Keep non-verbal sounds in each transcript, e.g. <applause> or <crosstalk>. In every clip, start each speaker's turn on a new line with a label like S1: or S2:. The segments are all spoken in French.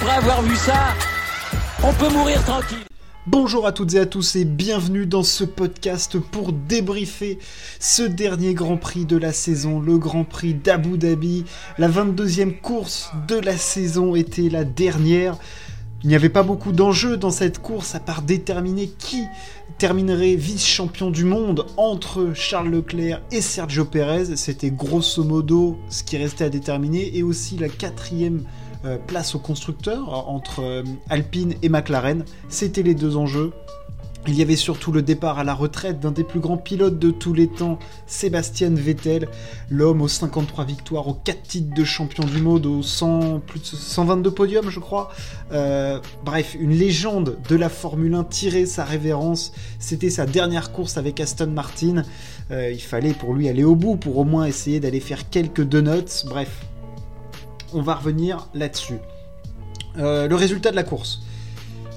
S1: après avoir vu ça, on peut mourir tranquille.
S2: Bonjour à toutes et à tous et bienvenue dans ce podcast pour débriefer ce dernier Grand Prix de la saison, le Grand Prix d'Abu Dhabi. La 22e course de la saison était la dernière. Il n'y avait pas beaucoup d'enjeux dans cette course à part déterminer qui terminerait vice-champion du monde entre Charles Leclerc et Sergio Perez. C'était grosso modo ce qui restait à déterminer et aussi la quatrième euh, place au constructeur entre euh, Alpine et McLaren. C'était les deux enjeux. Il y avait surtout le départ à la retraite d'un des plus grands pilotes de tous les temps, Sébastien Vettel, l'homme aux 53 victoires, aux 4 titres de champion du monde, aux 100, plus de 122 podiums, je crois. Euh, bref, une légende de la Formule 1 tirait sa révérence. C'était sa dernière course avec Aston Martin. il fallait pour lui aller au bout, pour au moins essayer d'aller faire quelques donuts. Bref, on va revenir là-dessus. Euh, le résultat de la course.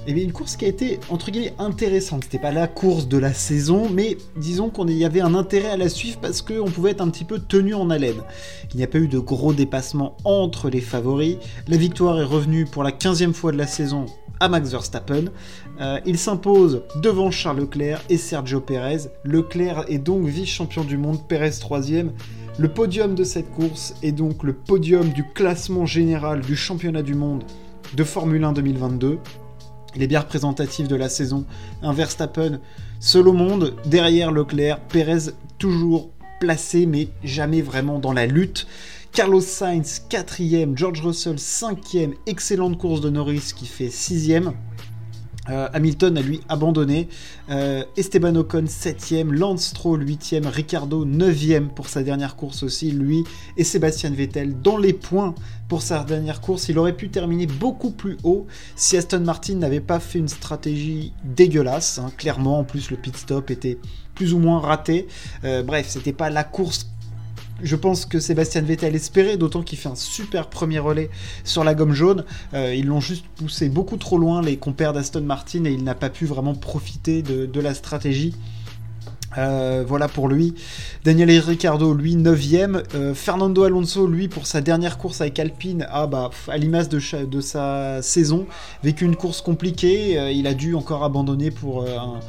S2: Eh bien, une course qui a été, entre guillemets, intéressante. C'était pas la course de la saison, mais disons qu'il y avait un intérêt à la suivre parce qu'on pouvait être un petit peu tenu en haleine. Il n'y a pas eu de gros dépassements entre les favoris. La victoire est revenue pour la 15e fois de la saison à Max Verstappen. Euh, il s'impose devant Charles Leclerc et Sergio Perez. Leclerc est donc vice-champion du monde, Perez 3e. Le podium de cette course est donc le podium du classement général du championnat du monde de Formule 1 2022. Il est bien représentatif de la saison. Un Verstappen seul au monde, derrière Leclerc, Perez toujours placé mais jamais vraiment dans la lutte. Carlos Sainz 4ème, George Russell 5ème, excellente course de Norris qui fait 6ème. Euh, Hamilton a lui abandonné. Euh, Esteban Ocon 7ème, Lance Stroll 8ème, Ricardo 9ème pour sa dernière course aussi, lui, et Sébastien Vettel dans les points pour sa dernière course. Il aurait pu terminer beaucoup plus haut si Aston Martin n'avait pas fait une stratégie dégueulasse. Hein. Clairement, en plus, le pit stop était plus ou moins raté. Euh, bref, c'était pas la course je pense que Sébastien Vettel espérait, d'autant qu'il fait un super premier relais sur la gomme jaune. Euh, ils l'ont juste poussé beaucoup trop loin, les compères d'Aston Martin, et il n'a pas pu vraiment profiter de, la stratégie. Euh, voilà pour lui. Daniel Ricciardo, lui, 9ème. Euh, Fernando Alonso, lui, pour sa dernière course avec Alpine, ah bah, à l'image de, de, sa saison, vécu une course compliquée. il a dû encore abandonner pour un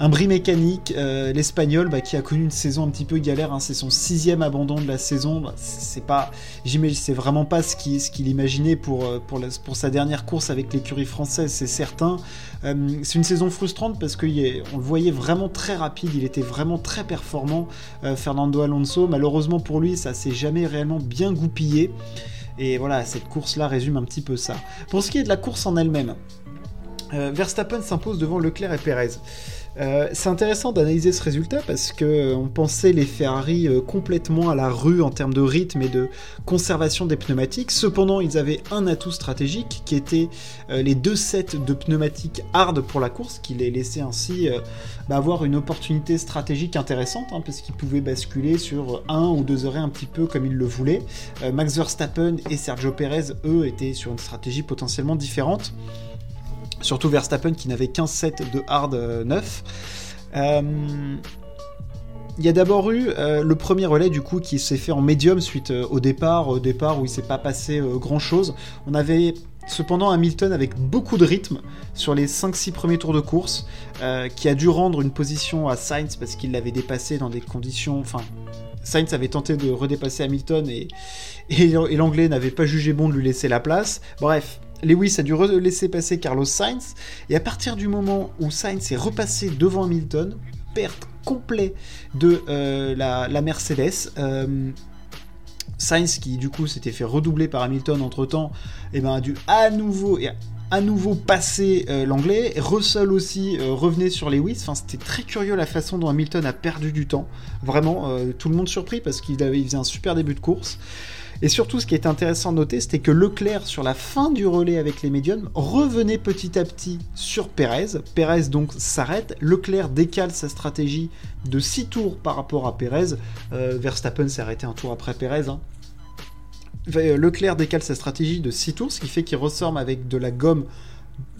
S2: un bris mécanique, euh, l'espagnol bah, qui a connu une saison un petit peu galère, hein. c'est son sixième abandon de la saison. Bah, c'est pas, c'est vraiment pas ce qu'il imaginait pour, euh, pour, sa dernière course avec l'écurie française, c'est certain. Euh, c'est une saison frustrante parce qu'on le voyait vraiment très rapide, il était vraiment très performant, Fernando Alonso. Malheureusement pour lui, ça s'est jamais réellement bien goupillé. Et voilà, cette course-là résume un petit peu ça. Pour ce qui est de la course en elle-même, Verstappen s'impose devant Leclerc et Perez. Euh, c'est intéressant d'analyser ce résultat parce que euh, on pensait les Ferrari euh, complètement à la rue en termes de rythme et de conservation des pneumatiques. Cependant, ils avaient un atout stratégique qui était les deux sets de pneumatiques hard pour la course, qui les laissaient ainsi bah, avoir une opportunité stratégique intéressante hein, parce qu'ils pouvaient basculer sur un ou deux heures un petit peu comme ils le voulaient. Max Verstappen et Sergio Perez, eux, étaient sur une stratégie potentiellement différente. Surtout Verstappen qui n'avait qu'un set de hard 9. Euh, euh, il y a d'abord eu euh, le premier relais du coup qui s'est fait en médium suite au départ, au départ où il s'est pas passé grand chose. On avait cependant Hamilton avec beaucoup de rythme sur les 5-6 premiers tours de course, qui a dû rendre une position à Sainz parce qu'il l'avait dépassé dans des conditions. Enfin, Sainz avait tenté de redépasser Hamilton et, et l'anglais n'avait pas jugé bon de lui laisser la place. Bref, Lewis a dû laisser passer Carlos Sainz, et à partir du moment où Sainz est repassé devant Hamilton, perte complète de euh, la, Mercedes. Euh, Sainz, qui du coup s'était fait redoubler par Hamilton entre temps, et eh ben, a dû à nouveau, à nouveau passer euh, l'anglais. Russell aussi revenait sur Lewis. Enfin, c'était très curieux la façon dont Hamilton a perdu du temps. Vraiment, tout le monde surpris parce qu'il avait, faisait un super début de course. Et surtout, ce qui est intéressant de noter, c'était que Leclerc, sur la fin du relais avec les médiums, revenait petit à petit sur Perez. Perez donc s'arrête. Leclerc décale sa stratégie de 6 tours par rapport à Perez. Euh, Verstappen s'est arrêté un tour après Perez. Hein. Euh, Leclerc décale sa stratégie de 6 tours, ce qui fait qu'il ressorme avec de la gomme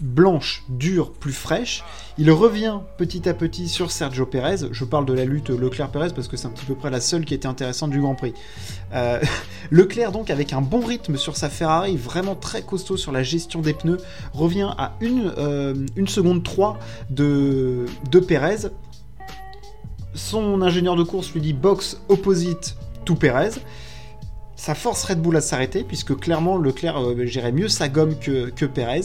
S2: blanche, dure, plus fraîche. Il revient petit à petit sur Sergio Perez. Je parle de la lutte Leclerc-Perez parce que c'est un petit peu près la seule qui était intéressante du Grand Prix. Euh, <laughs> Leclerc donc avec un bon rythme sur sa Ferrari, vraiment très costaud sur la gestion des pneus, revient à une, euh, une seconde 3 de, de Perez. Son ingénieur de course lui dit box opposite to Perez ça force Red Bull à s'arrêter, puisque clairement Leclerc euh, gérait mieux sa gomme que, que Perez.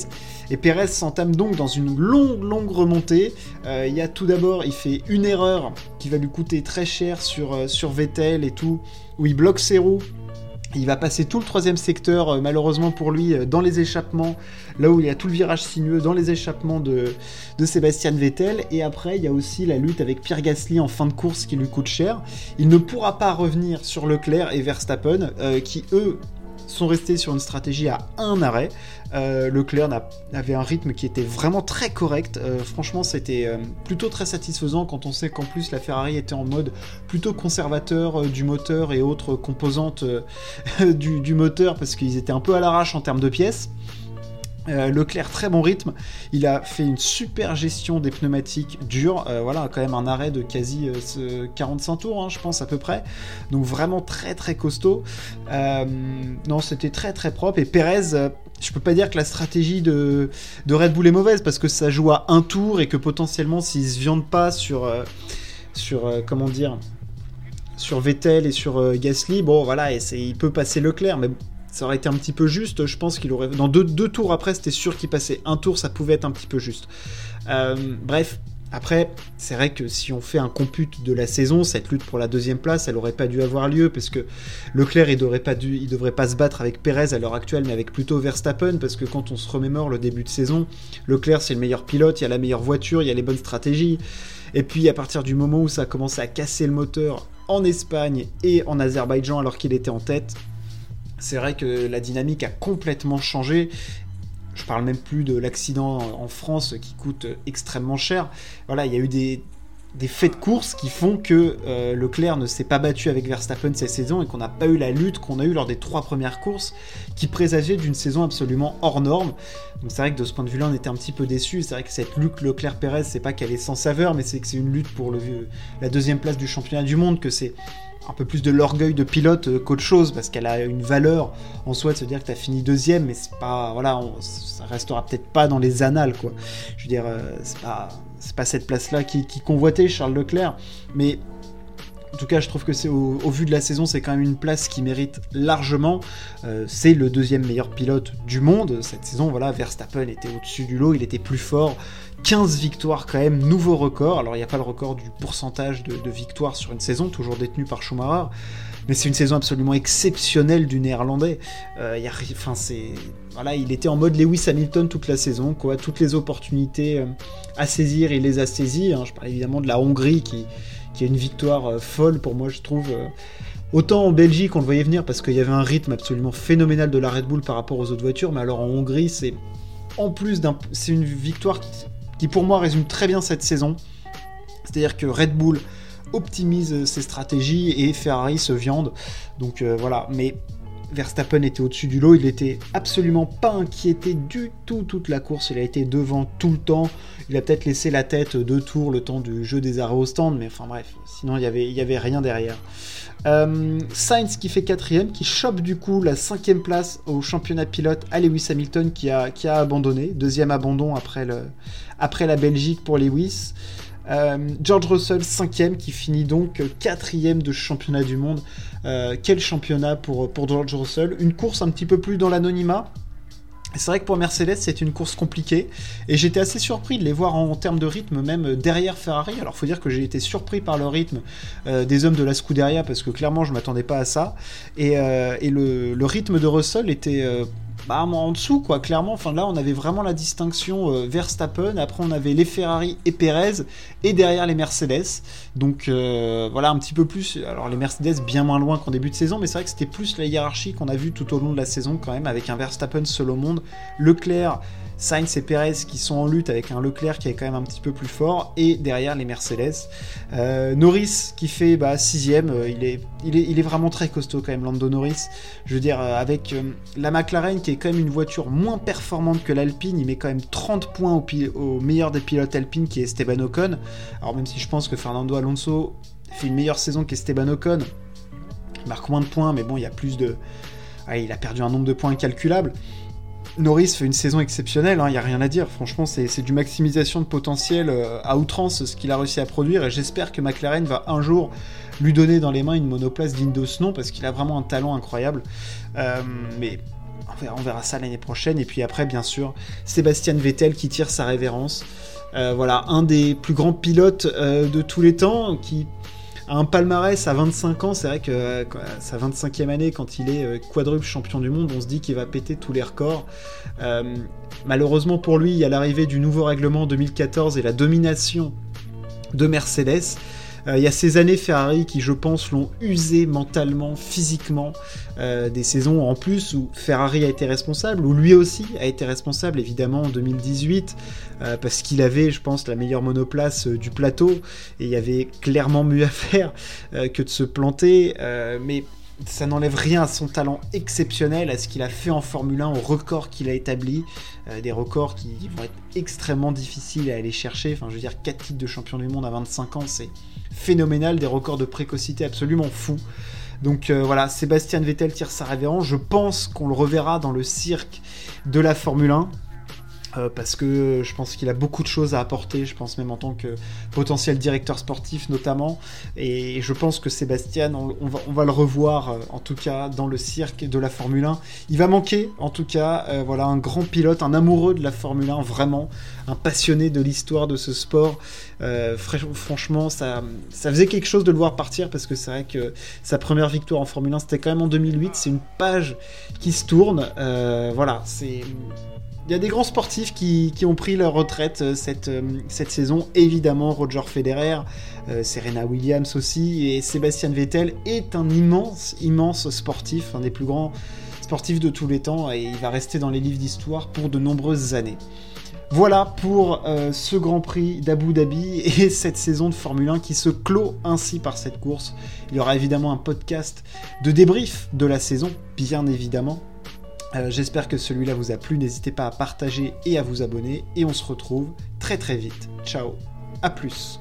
S2: Et Perez s'entame donc dans une longue, longue remontée. Euh, il y a tout d'abord, il fait une erreur qui va lui coûter très cher sur, euh, sur Vettel et tout, où il bloque ses roues il va passer tout le troisième secteur, euh, malheureusement pour lui, euh, dans les échappements, là où il y a tout le virage sinueux, dans les échappements de, de Sébastien Vettel. Et après, il y a aussi la lutte avec Pierre Gasly en fin de course qui lui coûte cher. Il ne pourra pas revenir sur Leclerc et Verstappen, euh, qui eux sont restés sur une stratégie à un arrêt. Euh, Leclerc avait un rythme qui était vraiment très correct. Euh, franchement, c'était euh, plutôt très satisfaisant quand on sait qu'en plus la Ferrari était en mode plutôt conservateur du moteur et autres composantes <laughs> du, moteur parce qu'ils étaient un peu à l'arrache en termes de pièces. Euh, Leclerc, très bon rythme. Il a fait une super gestion des pneumatiques dures. Euh, voilà, quand même un arrêt de quasi 45 euh, tours, hein, je pense à peu près. Donc vraiment très très costaud. non, c'était très très propre. Et Perez, je peux pas dire que la stratégie de, Red Bull est mauvaise parce que ça joue à un tour et que potentiellement s'ils se viandent pas sur sur comment dire sur Vettel et sur Gasly, bon voilà, et il peut passer Leclerc, mais ça aurait été un petit peu juste. Je pense qu'il aurait. Dans deux, tours après, c'était sûr qu'il passait. Un tour, ça pouvait être un petit peu juste. Euh, bref. Après, c'est vrai que si on fait un compute de la saison, cette lutte pour la deuxième place, elle aurait pas dû avoir lieu parce que Leclerc, il devrait pas il devrait pas se battre avec Perez à l'heure actuelle, mais avec plutôt Verstappen parce que quand on se remémore le début de saison, Leclerc c'est le meilleur pilote, il y a la meilleure voiture, il y a les bonnes stratégies. Et puis à partir du moment où ça a commencé à casser le moteur en Espagne et en Azerbaïdjan alors qu'il était en tête, c'est vrai que la dynamique a complètement changé. Je parle même plus de l'accident en France qui coûte extrêmement cher. Voilà, il y a eu des, faits de course qui font que euh, Leclerc ne s'est pas battu avec Verstappen cette saison et qu'on n'a pas eu la lutte qu'on a eu lors des trois premières courses qui présageait d'une saison absolument hors norme. Donc c'est vrai que de ce point de vue-là, on était un petit peu déçus. C'est vrai que cette lutte Leclerc-Pérez, c'est pas qu'elle est sans saveur, mais c'est que c'est une lutte pour le, la deuxième place du championnat du monde, que c'est un peu plus de l'orgueil de pilote euh, qu'autre chose, parce qu'elle a une valeur en soi de se dire que tu as fini deuxième, mais c'est pas, voilà, ça restera peut-être pas dans les annales, quoi. Je veux dire, euh, c'est pas, pas cette place-là qui, convoitait Charles Leclerc, mais en tout cas, je trouve que c'est au, vu de la saison, c'est quand même une place qui mérite largement. Euh, c'est le deuxième meilleur pilote du monde cette saison. Voilà, Verstappen était au-dessus du lot, il était plus fort. 15 victoires quand même, nouveau record. Alors il n'y a pas le record du pourcentage de, victoires sur une saison, toujours détenu par Schumacher, mais c'est une saison absolument exceptionnelle du néerlandais. Euh, il était en mode Lewis Hamilton toute la saison, quoi. Toutes les opportunités euh, à saisir, il les a saisies. Hein. Je parle évidemment de la Hongrie qui, qui a une victoire euh, folle pour moi, je trouve. Autant en Belgique, on le voyait venir parce qu'il y avait un rythme absolument phénoménal de la Red Bull par rapport aux autres voitures, mais alors en Hongrie, c'est en plus d'un, c'est une victoire qui pour moi résume très bien cette saison. C'est-à-dire que Red Bull optimise ses stratégies et Ferrari se viande. Donc euh, voilà, mais Verstappen était au-dessus du lot, il était absolument pas inquiété du tout toute la course, il a été devant tout le temps, il a peut-être laissé la tête deux tours le temps du jeu des arrêts au stand, mais enfin bref, sinon il y avait, y avait rien derrière. Euh, Sainz qui fait quatrième, qui chope du coup la cinquième place au championnat pilote à Lewis Hamilton qui a, abandonné, deuxième abandon après, après la Belgique pour Lewis. Euh, George Russell, cinquième, qui finit donc quatrième de championnat du monde. Euh, quel championnat pour, George Russell? Une course un petit peu plus dans l'anonymat, c'est vrai que pour Mercedes, c'est une course compliquée et j'étais assez surpris de les voir en, termes de rythme même derrière Ferrari. Alors faut dire que j'ai été surpris par le rythme euh, des hommes de la Scuderia parce que clairement je m'attendais pas à ça et, le, rythme de Russell était bah, en dessous, quoi, clairement. Enfin, là, on avait vraiment la distinction euh, Verstappen. Après, on avait les Ferrari et Perez. Et derrière, les Mercedes. Donc, euh, voilà, un petit peu plus. Alors, les Mercedes, bien moins loin qu'en début de saison. Mais c'est vrai que c'était plus la hiérarchie qu'on a vu tout au long de la saison, quand même, avec un Verstappen seul au monde. Leclerc Sainz et Perez qui sont en lutte avec un Leclerc qui est quand même un petit peu plus fort, et derrière les Mercedes. Euh, Norris qui fait bah, sixième, euh, il, est, vraiment très costaud quand même, Lando Norris. Je veux dire, euh, avec la McLaren qui est quand même une voiture moins performante que l'Alpine, il met quand même 30 points au, meilleur des pilotes Alpine qui est Esteban Ocon. Alors même si je pense que Fernando Alonso fait une meilleure saison qu'Esteban Ocon, il marque moins de points, mais bon, il y a plus de... il a perdu un nombre de points incalculable. Norris fait une saison exceptionnelle, il hein, n'y a rien à dire. Franchement, c'est du maximisation de potentiel euh, à outrance ce qu'il a réussi à produire. Et j'espère que McLaren va un jour lui donner dans les mains une monoplace digne de ce nom parce qu'il a vraiment un talent incroyable. Euh, mais on verra, ça l'année prochaine. Et puis après, bien sûr, Sébastien Vettel qui tire sa révérence. Euh, voilà, un des plus grands pilotes de tous les temps qui un palmarès à 25 ans, c'est vrai que sa 25e année, quand il est euh, quadruple champion du monde, on se dit qu'il va péter tous les records. Euh, malheureusement pour lui, il y a l'arrivée du nouveau règlement en 2014 et la domination de Mercedes. Euh, il y a ces années Ferrari qui, je pense, l'ont usé mentalement, physiquement. Euh, des saisons en plus où Ferrari a été responsable, où lui aussi a été responsable, évidemment, en 2018, euh, parce qu'il avait, je pense, la meilleure monoplace du plateau, et il y avait clairement mieux à faire que de se planter. mais ça n'enlève rien à son talent exceptionnel, à ce qu'il a fait en Formule 1, au record qu'il a établi, des records qui vont être extrêmement difficiles à aller chercher. Enfin, je veux dire, 4 titres de champion du monde à 25 ans, c'est phénoménal, des records de précocité absolument fous. Donc euh, voilà, Sébastien Vettel tire sa révérence. Je pense qu'on le reverra dans le cirque de la Formule 1. Euh, parce que je pense qu'il a beaucoup de choses à apporter, je pense même en tant que potentiel directeur sportif notamment, et je pense que Sébastien, on, va, le revoir euh, en tout cas dans le cirque de la Formule 1. Il va manquer en tout cas, euh, voilà, un grand pilote, un amoureux de la Formule 1, vraiment, un passionné de l'histoire de ce sport. franchement, ça, ça faisait quelque chose de le voir partir parce que c'est vrai que sa première victoire en Formule 1 c'était quand même en 2008, c'est une page qui se tourne, voilà, c'est il y a des grands sportifs qui, ont pris leur retraite euh, cette, euh, cette saison. Évidemment, Roger Federer, euh, Serena Williams aussi, et Sébastien Vettel est un immense, immense sportif, un des plus grands sportifs de tous les temps, et il va rester dans les livres d'histoire pour de nombreuses années. Voilà pour ce Grand Prix d'Abu Dhabi <laughs> et cette saison de Formule 1 qui se clôt ainsi par cette course. Il y aura évidemment un podcast de débrief de la saison, bien évidemment, euh, j'espère que celui-là vous a plu. N'hésitez pas à partager et à vous abonner. Et on se retrouve très très vite. Ciao, à plus.